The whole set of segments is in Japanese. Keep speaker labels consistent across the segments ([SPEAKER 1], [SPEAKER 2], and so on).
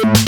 [SPEAKER 1] Thank you.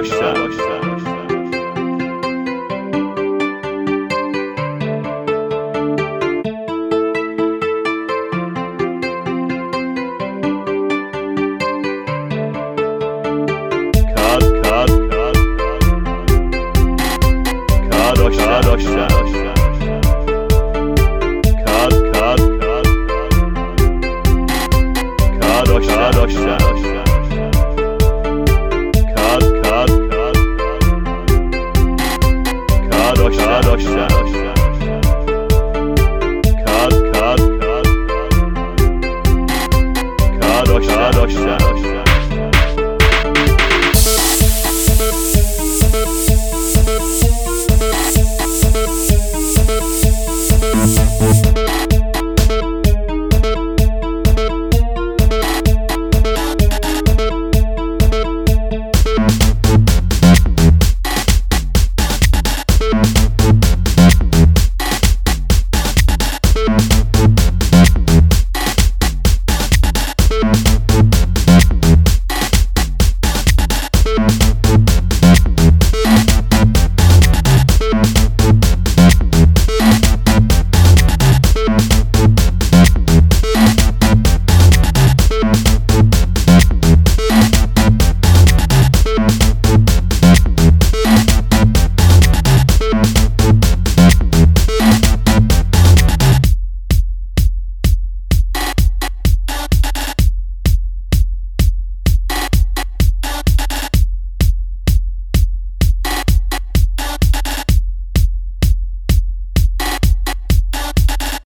[SPEAKER 2] ました。